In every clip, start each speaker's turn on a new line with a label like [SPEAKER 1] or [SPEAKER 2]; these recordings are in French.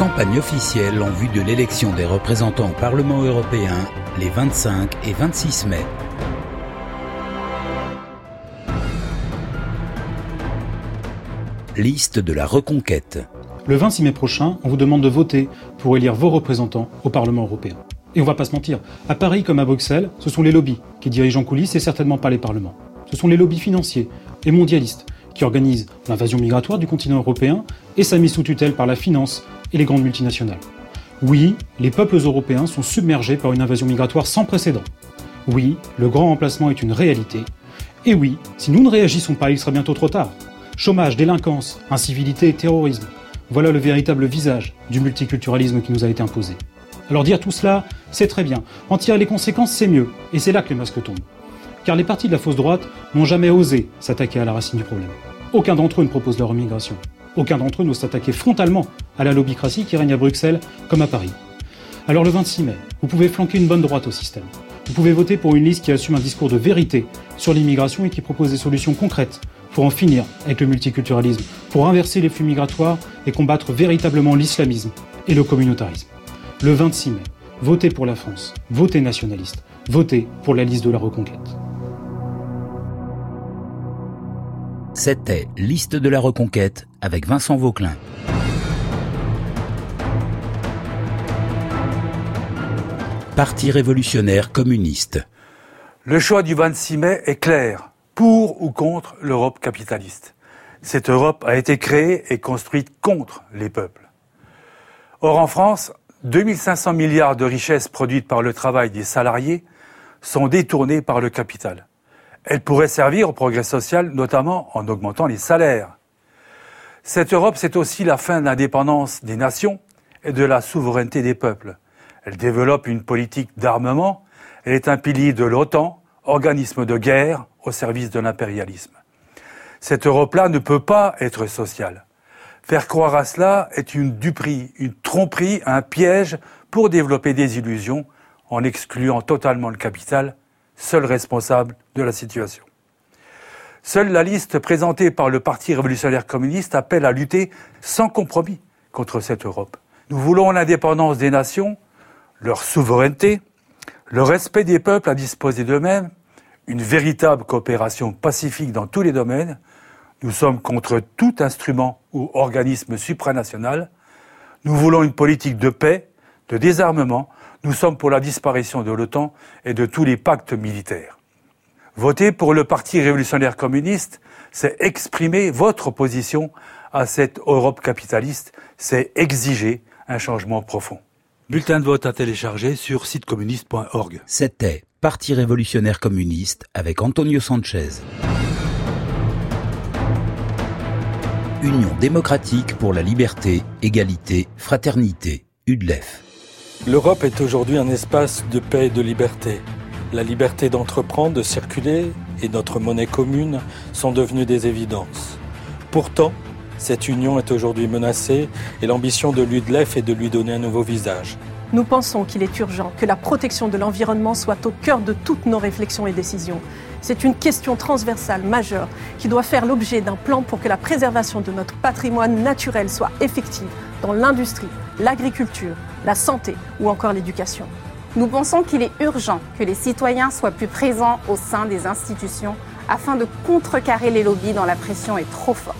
[SPEAKER 1] campagne officielle en vue de l'élection des représentants au Parlement européen les 25 et 26 mai. Liste de la reconquête.
[SPEAKER 2] Le 26 mai prochain, on vous demande de voter pour élire vos représentants au Parlement européen. Et on va pas se mentir, à Paris comme à Bruxelles, ce sont les lobbies qui dirigent en coulisses et certainement pas les parlements. Ce sont les lobbies financiers et mondialistes qui organisent l'invasion migratoire du continent européen et sa mise sous tutelle par la finance et les grandes multinationales. Oui, les peuples européens sont submergés par une invasion migratoire sans précédent. Oui, le grand remplacement est une réalité. Et oui, si nous ne réagissons pas, il sera bientôt trop tard. Chômage, délinquance, incivilité et terrorisme. Voilà le véritable visage du multiculturalisme qui nous a été imposé. Alors dire tout cela, c'est très bien. En tirer les conséquences, c'est mieux. Et c'est là que les masques tombent. Car les partis de la fausse droite n'ont jamais osé s'attaquer à la racine du problème. Aucun d'entre eux ne propose leur immigration. Aucun d'entre eux n'ose s'attaquer frontalement à la lobbycratie qui règne à Bruxelles comme à Paris. Alors le 26 mai, vous pouvez flanquer une bonne droite au système. Vous pouvez voter pour une liste qui assume un discours de vérité sur l'immigration et qui propose des solutions concrètes pour en finir avec le multiculturalisme, pour inverser les flux migratoires et combattre véritablement l'islamisme et le communautarisme. Le 26 mai, votez pour la France, votez nationaliste, votez pour la liste de la reconquête.
[SPEAKER 1] C'était Liste de la Reconquête avec Vincent Vauclin. Parti révolutionnaire communiste.
[SPEAKER 3] Le choix du 26 mai est clair, pour ou contre l'Europe capitaliste. Cette Europe a été créée et construite contre les peuples. Or en France, 2500 milliards de richesses produites par le travail des salariés sont détournées par le capital. Elle pourrait servir au progrès social, notamment en augmentant les salaires. Cette Europe, c'est aussi la fin de l'indépendance des nations et de la souveraineté des peuples. Elle développe une politique d'armement. Elle est un pilier de l'OTAN, organisme de guerre au service de l'impérialisme. Cette Europe-là ne peut pas être sociale. Faire croire à cela est une duperie, une tromperie, un piège pour développer des illusions en excluant totalement le capital seul responsable de la situation. Seule la liste présentée par le Parti révolutionnaire communiste appelle à lutter sans compromis contre cette Europe. Nous voulons l'indépendance des nations, leur souveraineté, le respect des peuples à disposer d'eux-mêmes, une véritable coopération pacifique dans tous les domaines. Nous sommes contre tout instrument ou organisme supranational. Nous voulons une politique de paix, de désarmement, nous sommes pour la disparition de l'OTAN et de tous les pactes militaires. Voter pour le Parti révolutionnaire communiste, c'est exprimer votre opposition à cette Europe capitaliste, c'est exiger un changement profond. Bulletin de vote à télécharger sur sitecommuniste.org.
[SPEAKER 1] C'était Parti révolutionnaire communiste avec Antonio Sanchez. Union démocratique pour la liberté, égalité, fraternité, UDLEF.
[SPEAKER 4] L'Europe est aujourd'hui un espace de paix et de liberté. La liberté d'entreprendre, de circuler et notre monnaie commune sont devenues des évidences. Pourtant, cette union est aujourd'hui menacée et l'ambition de l'UDLEF est de lui donner un nouveau visage.
[SPEAKER 5] Nous pensons qu'il est urgent que la protection de l'environnement soit au cœur de toutes nos réflexions et décisions. C'est une question transversale majeure qui doit faire l'objet d'un plan pour que la préservation de notre patrimoine naturel soit effective dans l'industrie, l'agriculture, la santé ou encore l'éducation.
[SPEAKER 6] Nous pensons qu'il est urgent que les citoyens soient plus présents au sein des institutions afin de contrecarrer les lobbies dont la pression est trop forte.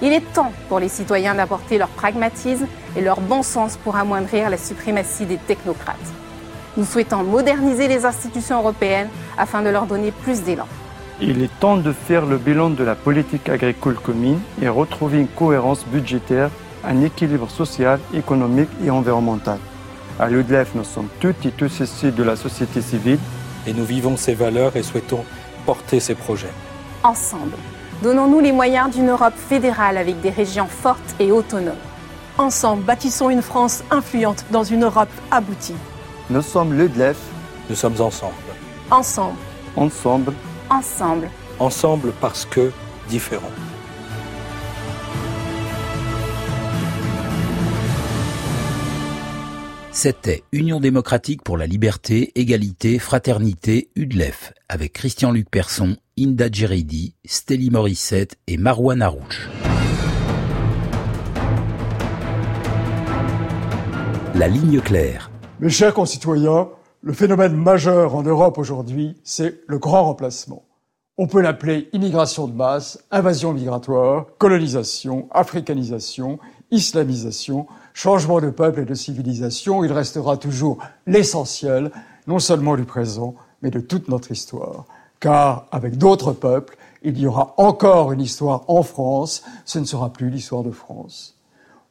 [SPEAKER 6] Il est temps pour les citoyens d'apporter leur pragmatisme et leur bon sens pour amoindrir la suprématie des technocrates. Nous souhaitons moderniser les institutions européennes afin de leur donner plus d'élan.
[SPEAKER 7] Il est temps de faire le bilan de la politique agricole commune et retrouver une cohérence budgétaire un équilibre social, économique et environnemental. À l'UDLEF, nous sommes toutes et tous issus de la société civile.
[SPEAKER 4] Et nous vivons ces valeurs et souhaitons porter ces projets.
[SPEAKER 6] Ensemble, donnons-nous les moyens d'une Europe fédérale avec des régions fortes et autonomes.
[SPEAKER 5] Ensemble, bâtissons une France influente dans une Europe aboutie.
[SPEAKER 7] Nous sommes l'UDLEF.
[SPEAKER 4] Nous sommes ensemble.
[SPEAKER 5] Ensemble.
[SPEAKER 7] Ensemble.
[SPEAKER 6] Ensemble.
[SPEAKER 4] Ensemble parce que différents.
[SPEAKER 1] C'était Union démocratique pour la liberté, égalité, fraternité, UDLEF, avec Christian-Luc Persson, Inda Djeridi, Stélie Morissette et Marouane Arouche. la ligne claire.
[SPEAKER 8] Mes chers concitoyens, le phénomène majeur en Europe aujourd'hui, c'est le grand remplacement. On peut l'appeler immigration de masse, invasion migratoire, colonisation, africanisation, islamisation, changement de peuple et de civilisation. Il restera toujours l'essentiel, non seulement du présent, mais de toute notre histoire. Car avec d'autres peuples, il y aura encore une histoire en France, ce ne sera plus l'histoire de France.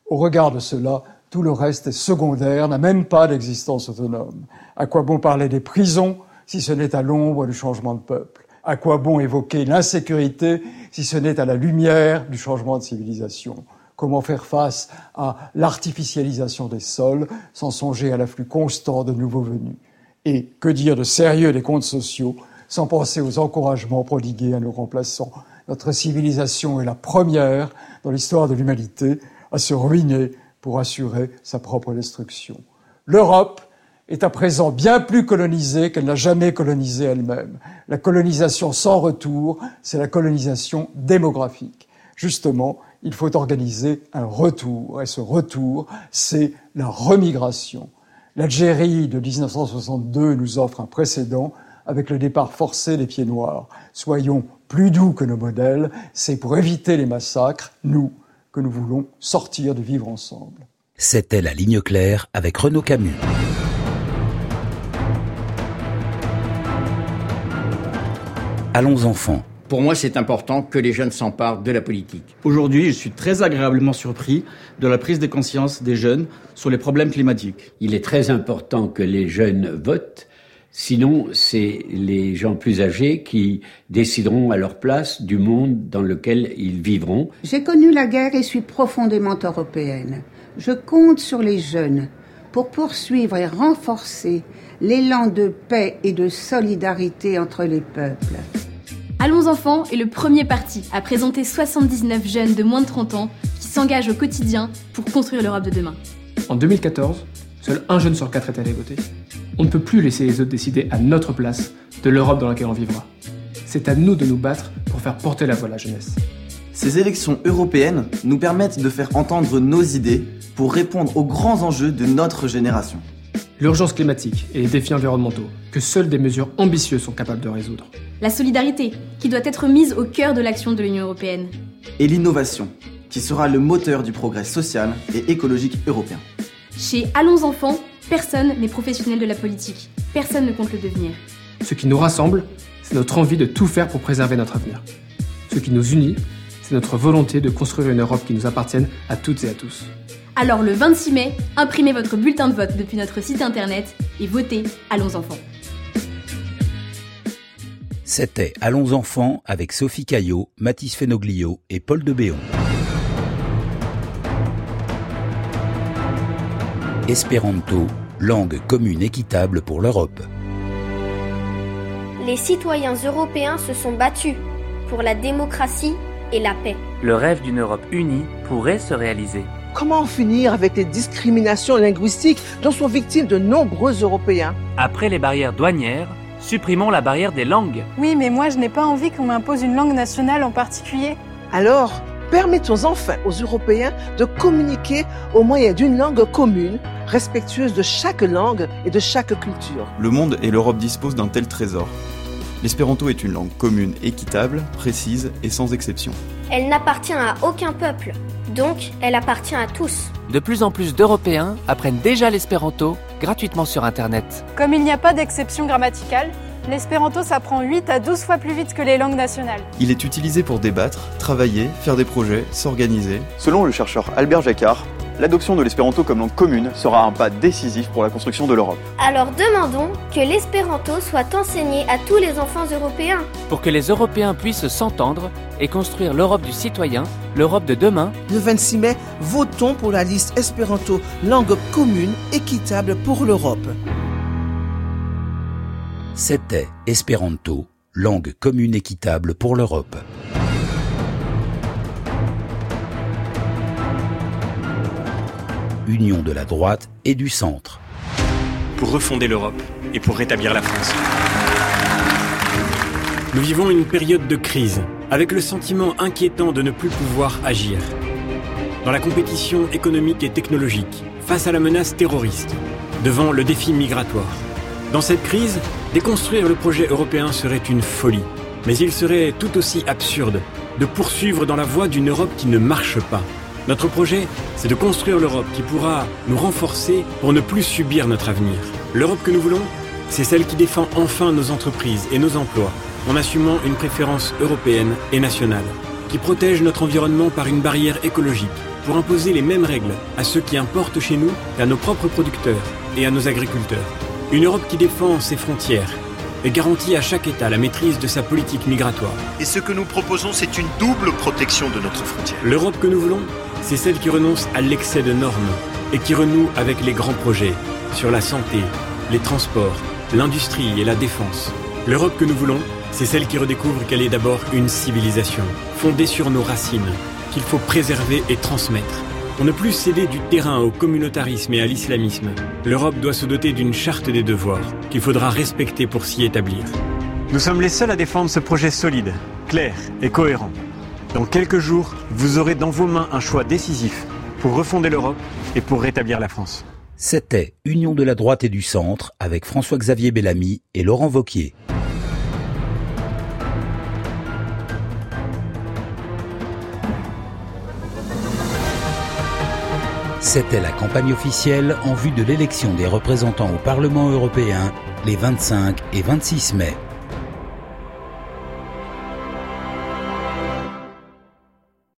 [SPEAKER 8] Au regard de cela, tout le reste est secondaire, n'a même pas d'existence autonome. À quoi bon parler des prisons si ce n'est à l'ombre du changement de peuple? À quoi bon évoquer l'insécurité si ce n'est à la lumière du changement de civilisation? Comment faire face à l'artificialisation des sols sans songer à l'afflux constant de nouveaux venus Et que dire de sérieux des comptes sociaux sans penser aux encouragements prodigués à nos remplaçants? Notre civilisation est la première dans l'histoire de l'humanité à se ruiner pour assurer sa propre destruction. L'Europe est à présent bien plus colonisée qu'elle n'a jamais colonisé elle-même. La colonisation sans retour, c'est la colonisation démographique. Justement, il faut organiser un retour, et ce retour, c'est la remigration. L'Algérie de 1962 nous offre un précédent avec le départ forcé des pieds noirs. Soyons plus doux que nos modèles, c'est pour éviter les massacres, nous, que nous voulons sortir de vivre ensemble.
[SPEAKER 1] C'était la ligne claire avec Renaud Camus. Allons enfants.
[SPEAKER 9] Pour moi, c'est important que les jeunes s'emparent de la politique.
[SPEAKER 10] Aujourd'hui, je suis très agréablement surpris de la prise de conscience des jeunes sur les problèmes climatiques.
[SPEAKER 11] Il est très important que les jeunes votent Sinon, c'est les gens plus âgés qui décideront à leur place du monde dans lequel ils vivront.
[SPEAKER 12] J'ai connu la guerre et suis profondément européenne. Je compte sur les jeunes pour poursuivre et renforcer l'élan de paix et de solidarité entre les peuples.
[SPEAKER 13] Allons enfants est le premier parti à présenter 79 jeunes de moins de 30 ans qui s'engagent au quotidien pour construire l'Europe de demain.
[SPEAKER 14] En 2014, seul un jeune sur quatre est allé voter. On ne peut plus laisser les autres décider à notre place de l'Europe dans laquelle on vivra. C'est à nous de nous battre pour faire porter la voix à la jeunesse.
[SPEAKER 15] Ces élections européennes nous permettent de faire entendre nos idées pour répondre aux grands enjeux de notre génération.
[SPEAKER 14] L'urgence climatique et les défis environnementaux que seules des mesures ambitieuses sont capables de résoudre.
[SPEAKER 13] La solidarité qui doit être mise au cœur de l'action de l'Union européenne.
[SPEAKER 15] Et l'innovation qui sera le moteur du progrès social et écologique européen.
[SPEAKER 13] Chez Allons enfants, Personne n'est professionnel de la politique. Personne ne compte le devenir.
[SPEAKER 14] Ce qui nous rassemble, c'est notre envie de tout faire pour préserver notre avenir. Ce qui nous unit, c'est notre volonté de construire une Europe qui nous appartienne à toutes et à tous.
[SPEAKER 13] Alors le 26 mai, imprimez votre bulletin de vote depuis notre site internet et votez Allons enfants.
[SPEAKER 1] C'était Allons enfants avec Sophie Caillot, Mathis Fenoglio et Paul de Béon. Espéranto, langue commune équitable pour l'Europe.
[SPEAKER 16] Les citoyens européens se sont battus pour la démocratie et la paix.
[SPEAKER 17] Le rêve d'une Europe unie pourrait se réaliser.
[SPEAKER 18] Comment finir avec les discriminations linguistiques dont sont victimes de nombreux Européens?
[SPEAKER 17] Après les barrières douanières, supprimons la barrière des langues.
[SPEAKER 19] Oui, mais moi je n'ai pas envie qu'on m'impose une langue nationale en particulier.
[SPEAKER 18] Alors, permettons enfin aux Européens de communiquer au moyen d'une langue commune, respectueuse de chaque langue et de chaque culture.
[SPEAKER 20] Le monde et l'Europe disposent d'un tel trésor. L'espéranto est une langue commune, équitable, précise et sans exception.
[SPEAKER 16] Elle n'appartient à aucun peuple, donc elle appartient à tous.
[SPEAKER 17] De plus en plus d'Européens apprennent déjà l'espéranto gratuitement sur Internet.
[SPEAKER 19] Comme il n'y a pas d'exception grammaticale, L'espéranto s'apprend 8 à 12 fois plus vite que les langues nationales.
[SPEAKER 20] Il est utilisé pour débattre, travailler, faire des projets, s'organiser.
[SPEAKER 21] Selon le chercheur Albert Jacquard, l'adoption de l'espéranto comme langue commune sera un pas décisif pour la construction de l'Europe.
[SPEAKER 16] Alors demandons que l'espéranto soit enseigné à tous les enfants européens.
[SPEAKER 17] Pour que les Européens puissent s'entendre et construire l'Europe du citoyen, l'Europe de demain.
[SPEAKER 18] Le 26 mai, votons pour la liste espéranto langue commune équitable pour l'Europe.
[SPEAKER 1] C'était Espéranto, langue commune équitable pour l'Europe. Union de la droite et du centre.
[SPEAKER 22] Pour refonder l'Europe et pour rétablir la France. Nous vivons une période de crise, avec le sentiment inquiétant de ne plus pouvoir agir. Dans la compétition économique et technologique, face à la menace terroriste, devant le défi migratoire. Dans cette crise, déconstruire le projet européen serait une folie, mais il serait tout aussi absurde de poursuivre dans la voie d'une Europe qui ne marche pas. Notre projet, c'est de construire l'Europe qui pourra nous renforcer pour ne plus subir notre avenir. L'Europe que nous voulons, c'est celle qui défend enfin nos entreprises et nos emplois en assumant une préférence européenne et nationale, qui protège notre environnement par une barrière écologique pour imposer les mêmes règles à ceux qui importent chez nous qu'à nos propres producteurs et à nos agriculteurs. Une Europe qui défend ses frontières et garantit à chaque État la maîtrise de sa politique migratoire.
[SPEAKER 23] Et ce que nous proposons, c'est une double protection de notre frontière.
[SPEAKER 22] L'Europe que nous voulons, c'est celle qui renonce à l'excès de normes et qui renoue avec les grands projets sur la santé, les transports, l'industrie et la défense. L'Europe que nous voulons, c'est celle qui redécouvre qu'elle est d'abord une civilisation, fondée sur nos racines, qu'il faut préserver et transmettre. Pour ne plus céder du terrain au communautarisme et à l'islamisme, l'Europe doit se doter d'une charte des devoirs qu'il faudra respecter pour s'y établir. Nous sommes les seuls à défendre ce projet solide, clair et cohérent. Dans quelques jours, vous aurez dans vos mains un choix décisif pour refonder l'Europe et pour rétablir la France.
[SPEAKER 1] C'était Union de la droite et du centre avec François-Xavier Bellamy et Laurent Vauquier. C'était la campagne officielle en vue de l'élection des représentants au Parlement européen les 25 et 26 mai.